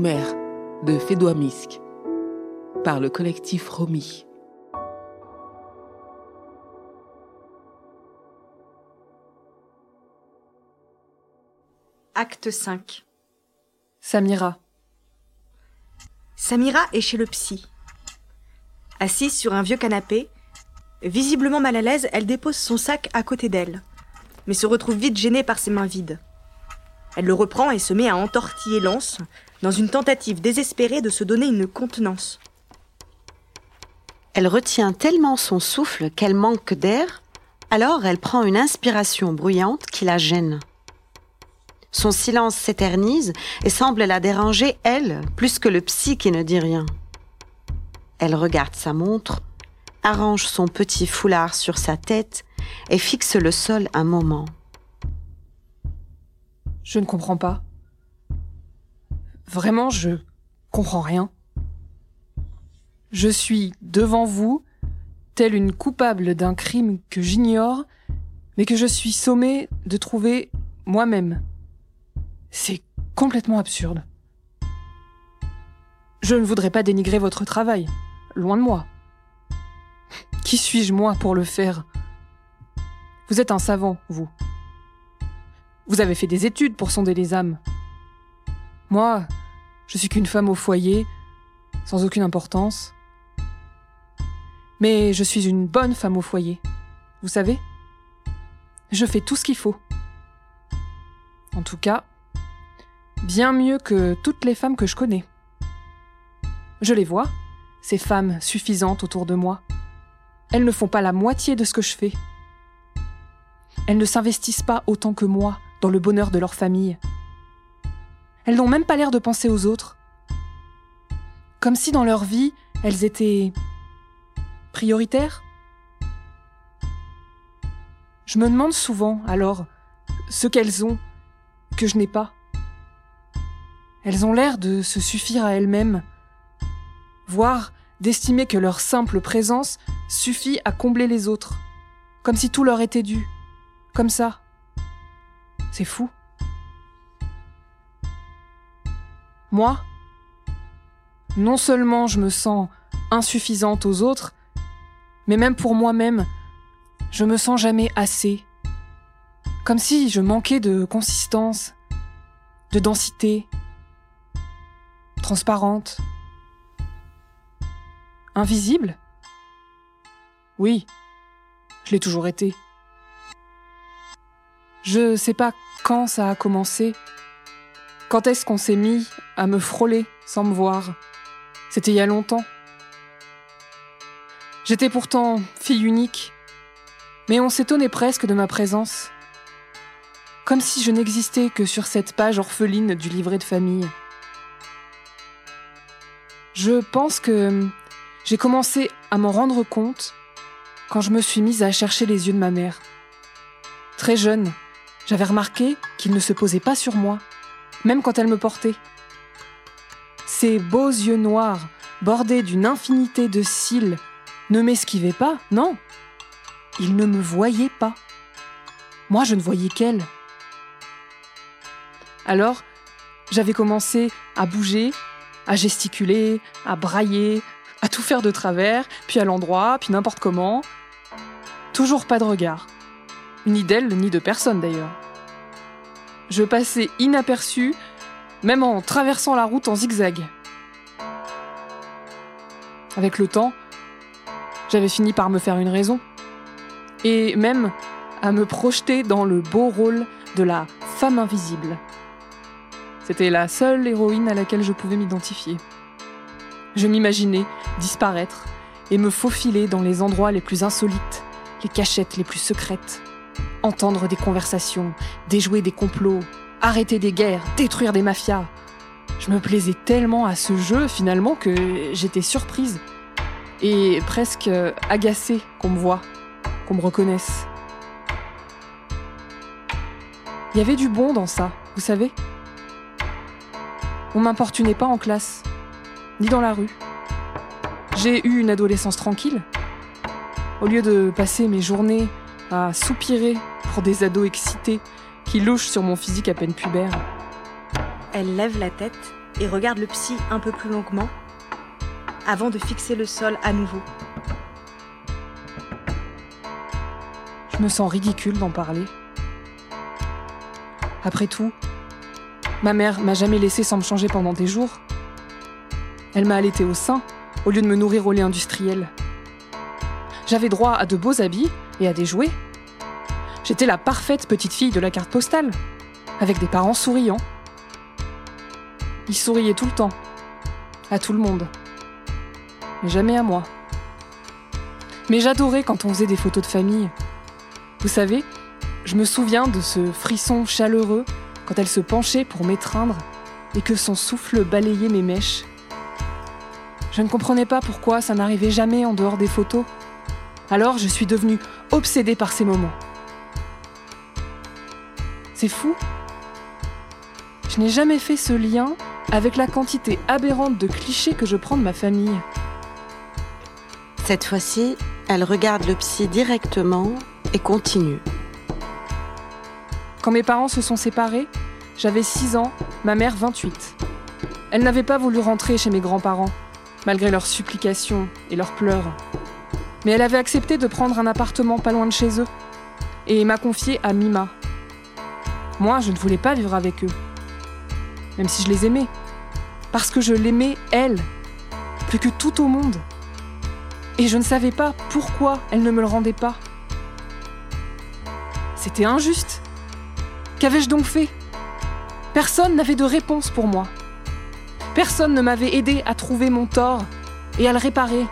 Nos mères de Fédois Misk par le collectif Romy. Acte 5 Samira. Samira est chez le psy. Assise sur un vieux canapé, visiblement mal à l'aise, elle dépose son sac à côté d'elle, mais se retrouve vite gênée par ses mains vides. Elle le reprend et se met à entortiller l'anse, dans une tentative désespérée de se donner une contenance. Elle retient tellement son souffle qu'elle manque d'air, alors elle prend une inspiration bruyante qui la gêne. Son silence s'éternise et semble la déranger, elle, plus que le psy qui ne dit rien. Elle regarde sa montre, arrange son petit foulard sur sa tête et fixe le sol un moment. Je ne comprends pas. Vraiment, je comprends rien. Je suis devant vous, telle une coupable d'un crime que j'ignore, mais que je suis sommée de trouver moi-même. C'est complètement absurde. Je ne voudrais pas dénigrer votre travail, loin de moi. Qui suis-je moi pour le faire? Vous êtes un savant, vous. Vous avez fait des études pour sonder les âmes. Moi, je suis qu'une femme au foyer, sans aucune importance. Mais je suis une bonne femme au foyer. Vous savez Je fais tout ce qu'il faut. En tout cas, bien mieux que toutes les femmes que je connais. Je les vois, ces femmes suffisantes autour de moi. Elles ne font pas la moitié de ce que je fais. Elles ne s'investissent pas autant que moi dans le bonheur de leur famille. Elles n'ont même pas l'air de penser aux autres. Comme si dans leur vie, elles étaient prioritaires. Je me demande souvent, alors, ce qu'elles ont, que je n'ai pas. Elles ont l'air de se suffire à elles-mêmes, voire d'estimer que leur simple présence suffit à combler les autres, comme si tout leur était dû, comme ça. Fou. Moi, non seulement je me sens insuffisante aux autres, mais même pour moi-même, je me sens jamais assez. Comme si je manquais de consistance, de densité, transparente, invisible? Oui, je l'ai toujours été. Je sais pas quand ça a commencé? Quand est-ce qu'on s'est mis à me frôler sans me voir? C'était il y a longtemps. J'étais pourtant fille unique, mais on s'étonnait presque de ma présence. Comme si je n'existais que sur cette page orpheline du livret de famille. Je pense que j'ai commencé à m'en rendre compte quand je me suis mise à chercher les yeux de ma mère. Très jeune, j'avais remarqué qu'il ne se posait pas sur moi, même quand elle me portait. Ses beaux yeux noirs, bordés d'une infinité de cils, ne m'esquivaient pas, non. Ils ne me voyaient pas. Moi, je ne voyais qu'elle. Alors, j'avais commencé à bouger, à gesticuler, à brailler, à tout faire de travers, puis à l'endroit, puis n'importe comment. Toujours pas de regard. Ni d'elle, ni de personne d'ailleurs. Je passais inaperçu, même en traversant la route en zigzag. Avec le temps, j'avais fini par me faire une raison. Et même à me projeter dans le beau rôle de la femme invisible. C'était la seule héroïne à laquelle je pouvais m'identifier. Je m'imaginais disparaître et me faufiler dans les endroits les plus insolites, les cachettes les plus secrètes, entendre des conversations, déjouer des complots, arrêter des guerres, détruire des mafias. Je me plaisais tellement à ce jeu finalement que j'étais surprise et presque agacée qu'on me voie, qu'on me reconnaisse. Il y avait du bon dans ça, vous savez. On m'importunait pas en classe, ni dans la rue. J'ai eu une adolescence tranquille. Au lieu de passer mes journées à soupirer pour des ados excités qui louchent sur mon physique à peine pubère. Elle lève la tête et regarde le psy un peu plus longuement avant de fixer le sol à nouveau. Je me sens ridicule d'en parler. Après tout, ma mère m'a jamais laissé sans me changer pendant des jours. Elle m'a allaité au sein au lieu de me nourrir au lait industriel. J'avais droit à de beaux habits et à des jouets. J'étais la parfaite petite fille de la carte postale, avec des parents souriants. Ils souriaient tout le temps, à tout le monde, mais jamais à moi. Mais j'adorais quand on faisait des photos de famille. Vous savez, je me souviens de ce frisson chaleureux quand elle se penchait pour m'étreindre et que son souffle balayait mes mèches. Je ne comprenais pas pourquoi ça n'arrivait jamais en dehors des photos. Alors je suis devenue obsédée par ces moments. C'est fou. Je n'ai jamais fait ce lien avec la quantité aberrante de clichés que je prends de ma famille. Cette fois-ci, elle regarde le psy directement et continue. Quand mes parents se sont séparés, j'avais 6 ans, ma mère 28. Elle n'avait pas voulu rentrer chez mes grands-parents, malgré leurs supplications et leurs pleurs. Mais elle avait accepté de prendre un appartement pas loin de chez eux et m'a confié à Mima. Moi, je ne voulais pas vivre avec eux, même si je les aimais, parce que je l'aimais, elle, plus que tout au monde. Et je ne savais pas pourquoi elle ne me le rendait pas. C'était injuste. Qu'avais-je donc fait? Personne n'avait de réponse pour moi. Personne ne m'avait aidé à trouver mon tort et à le réparer.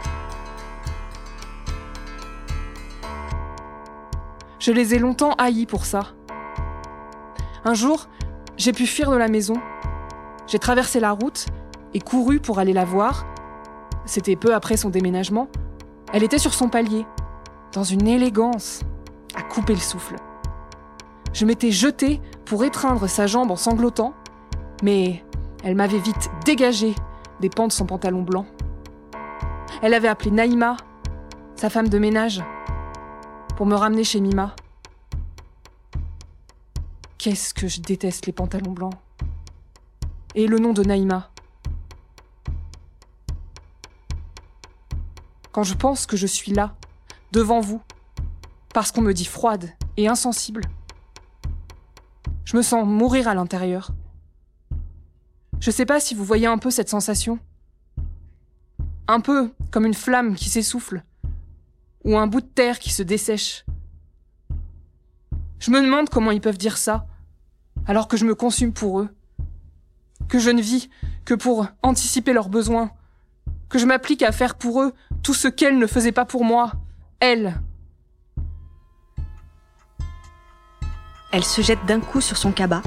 Je les ai longtemps haïs pour ça. Un jour, j'ai pu fuir de la maison. J'ai traversé la route et couru pour aller la voir. C'était peu après son déménagement. Elle était sur son palier, dans une élégance, à couper le souffle. Je m'étais jetée pour étreindre sa jambe en sanglotant, mais elle m'avait vite dégagé des pans de son pantalon blanc. Elle avait appelé Naïma, sa femme de ménage, pour me ramener chez Mima. Qu'est-ce que je déteste les pantalons blancs. Et le nom de Naïma. Quand je pense que je suis là, devant vous, parce qu'on me dit froide et insensible, je me sens mourir à l'intérieur. Je sais pas si vous voyez un peu cette sensation. Un peu comme une flamme qui s'essouffle, ou un bout de terre qui se dessèche. Je me demande comment ils peuvent dire ça, alors que je me consume pour eux. Que je ne vis que pour anticiper leurs besoins. Que je m'applique à faire pour eux tout ce qu'elle ne faisait pas pour moi. Elle. Elle se jette d'un coup sur son cabas,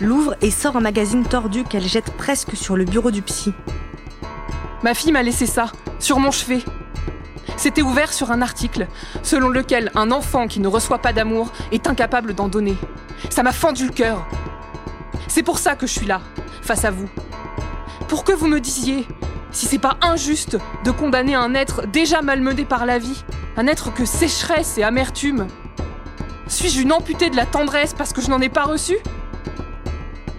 l'ouvre et sort un magazine tordu qu'elle jette presque sur le bureau du psy. Ma fille m'a laissé ça, sur mon chevet. C'était ouvert sur un article, selon lequel un enfant qui ne reçoit pas d'amour est incapable d'en donner. Ça m'a fendu le cœur. C'est pour ça que je suis là, face à vous. Pour que vous me disiez si c'est pas injuste de condamner un être déjà malmené par la vie, un être que sécheresse et amertume. Suis-je une amputée de la tendresse parce que je n'en ai pas reçu?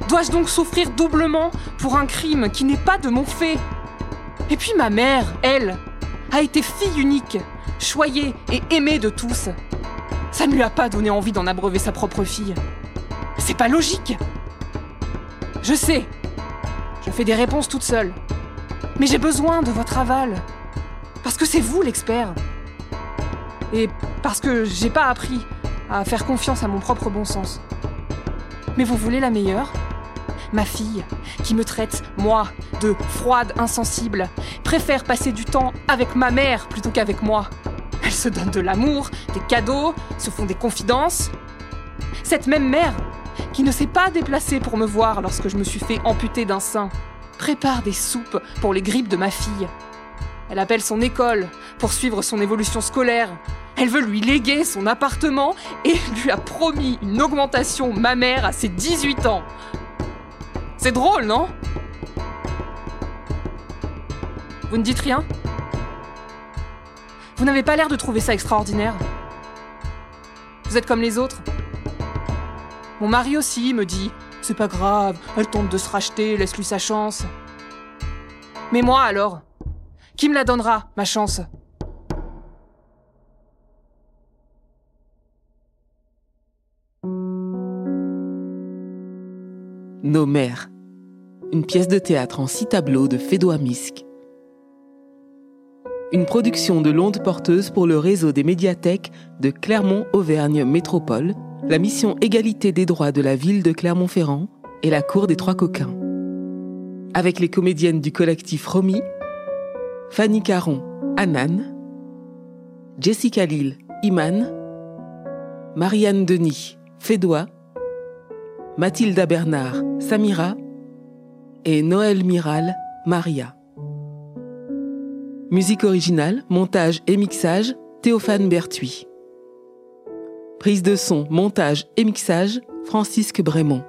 Dois-je donc souffrir doublement pour un crime qui n'est pas de mon fait? Et puis ma mère, elle, a été fille unique, choyée et aimée de tous. Ça ne lui a pas donné envie d'en abreuver sa propre fille. C'est pas logique. Je sais. Je fais des réponses toute seule. Mais j'ai besoin de votre aval. Parce que c'est vous l'expert. Et parce que j'ai pas appris à faire confiance à mon propre bon sens. Mais vous voulez la meilleure? Ma fille, qui me traite, moi, de froide insensible, préfère passer du temps avec ma mère plutôt qu'avec moi. Elle se donne de l'amour, des cadeaux, se font des confidences. Cette même mère, qui ne s'est pas déplacée pour me voir lorsque je me suis fait amputer d'un sein, prépare des soupes pour les grippes de ma fille. Elle appelle son école pour suivre son évolution scolaire. Elle veut lui léguer son appartement et lui a promis une augmentation mammaire à ses 18 ans. C'est drôle, non? Vous ne dites rien Vous n'avez pas l'air de trouver ça extraordinaire. Vous êtes comme les autres. Mon mari aussi me dit c'est pas grave, elle tente de se racheter, laisse-lui sa chance. Mais moi alors Qui me la donnera, ma chance? Nos mères. Une pièce de théâtre en six tableaux de Fédois Misk. Une production de l'onde porteuse pour le réseau des médiathèques de Clermont-Auvergne Métropole, la mission égalité des droits de la ville de Clermont-Ferrand et la cour des Trois Coquins. Avec les comédiennes du collectif Romy, Fanny Caron, Anan, Jessica Lille, Iman, Marianne Denis, Fédois, Mathilda Bernard, Samira et Noël Miral, Maria. Musique originale, montage et mixage, Théophane Berthuis. Prise de son, montage et mixage, Francisque Brémond.